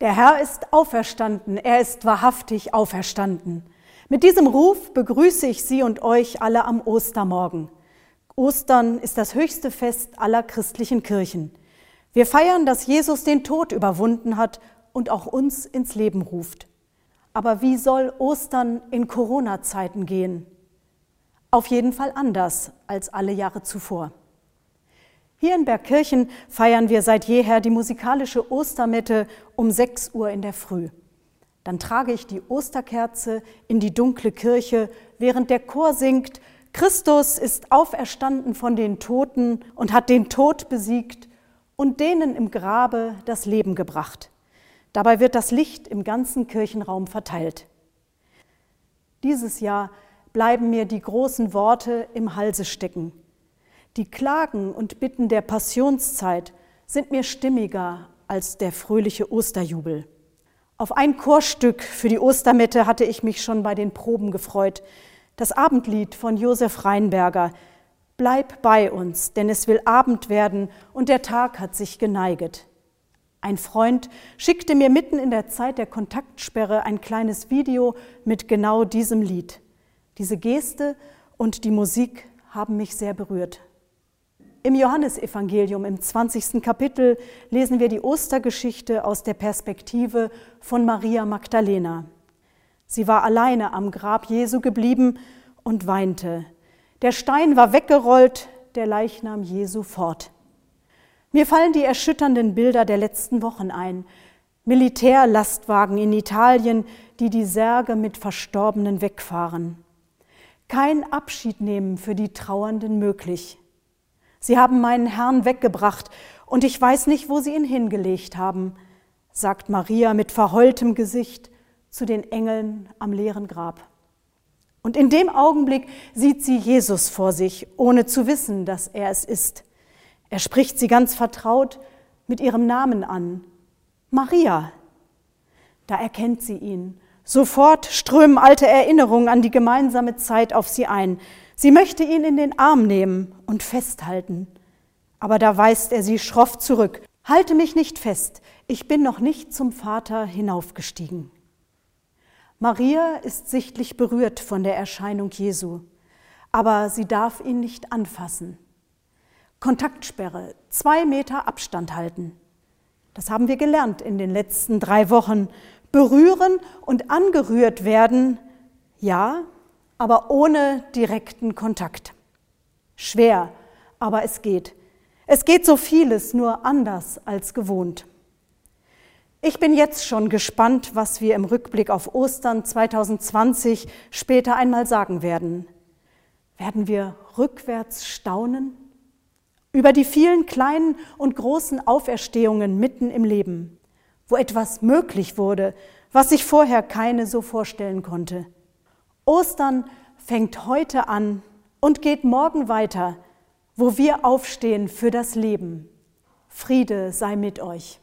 ist auferstanden, er ist wahrhaftig auferstanden. Mit diesem Ruf begrüße ich Sie und euch alle am Ostermorgen. Ostern ist das höchste Fest aller christlichen Kirchen. Wir feiern, dass Jesus den Tod überwunden hat und auch uns ins Leben ruft. Aber wie soll Ostern in Corona-Zeiten gehen? Auf jeden Fall anders als alle Jahre zuvor. Hier in Bergkirchen feiern wir seit jeher die musikalische Ostermette um 6 Uhr in der Früh. Dann trage ich die Osterkerze in die dunkle Kirche, während der Chor singt, Christus ist auferstanden von den Toten und hat den Tod besiegt und denen im Grabe das Leben gebracht. Dabei wird das Licht im ganzen Kirchenraum verteilt. Dieses Jahr bleiben mir die großen Worte im Halse stecken. Die Klagen und Bitten der Passionszeit sind mir stimmiger als der fröhliche Osterjubel. Auf ein Chorstück für die Ostermette hatte ich mich schon bei den Proben gefreut. Das Abendlied von Josef Reinberger. Bleib bei uns, denn es will Abend werden und der Tag hat sich geneiget. Ein Freund schickte mir mitten in der Zeit der Kontaktsperre ein kleines Video mit genau diesem Lied. Diese Geste und die Musik haben mich sehr berührt. Im Johannesevangelium im 20. Kapitel lesen wir die Ostergeschichte aus der Perspektive von Maria Magdalena. Sie war alleine am Grab Jesu geblieben und weinte. Der Stein war weggerollt, der Leichnam Jesu fort. Mir fallen die erschütternden Bilder der letzten Wochen ein. Militärlastwagen in Italien, die die Särge mit Verstorbenen wegfahren. Kein Abschied nehmen für die Trauernden möglich. Sie haben meinen Herrn weggebracht und ich weiß nicht, wo sie ihn hingelegt haben, sagt Maria mit verheultem Gesicht zu den Engeln am leeren Grab. Und in dem Augenblick sieht sie Jesus vor sich, ohne zu wissen, dass er es ist. Er spricht sie ganz vertraut mit ihrem Namen an. Maria. Da erkennt sie ihn. Sofort strömen alte Erinnerungen an die gemeinsame Zeit auf sie ein. Sie möchte ihn in den Arm nehmen und festhalten. Aber da weist er sie schroff zurück. Halte mich nicht fest, ich bin noch nicht zum Vater hinaufgestiegen. Maria ist sichtlich berührt von der Erscheinung Jesu, aber sie darf ihn nicht anfassen. Kontaktsperre, zwei Meter Abstand halten. Das haben wir gelernt in den letzten drei Wochen. Berühren und angerührt werden, ja, aber ohne direkten Kontakt. Schwer, aber es geht. Es geht so vieles nur anders als gewohnt. Ich bin jetzt schon gespannt, was wir im Rückblick auf Ostern 2020 später einmal sagen werden. Werden wir rückwärts staunen? über die vielen kleinen und großen Auferstehungen mitten im Leben, wo etwas möglich wurde, was sich vorher keine so vorstellen konnte. Ostern fängt heute an und geht morgen weiter, wo wir aufstehen für das Leben. Friede sei mit euch.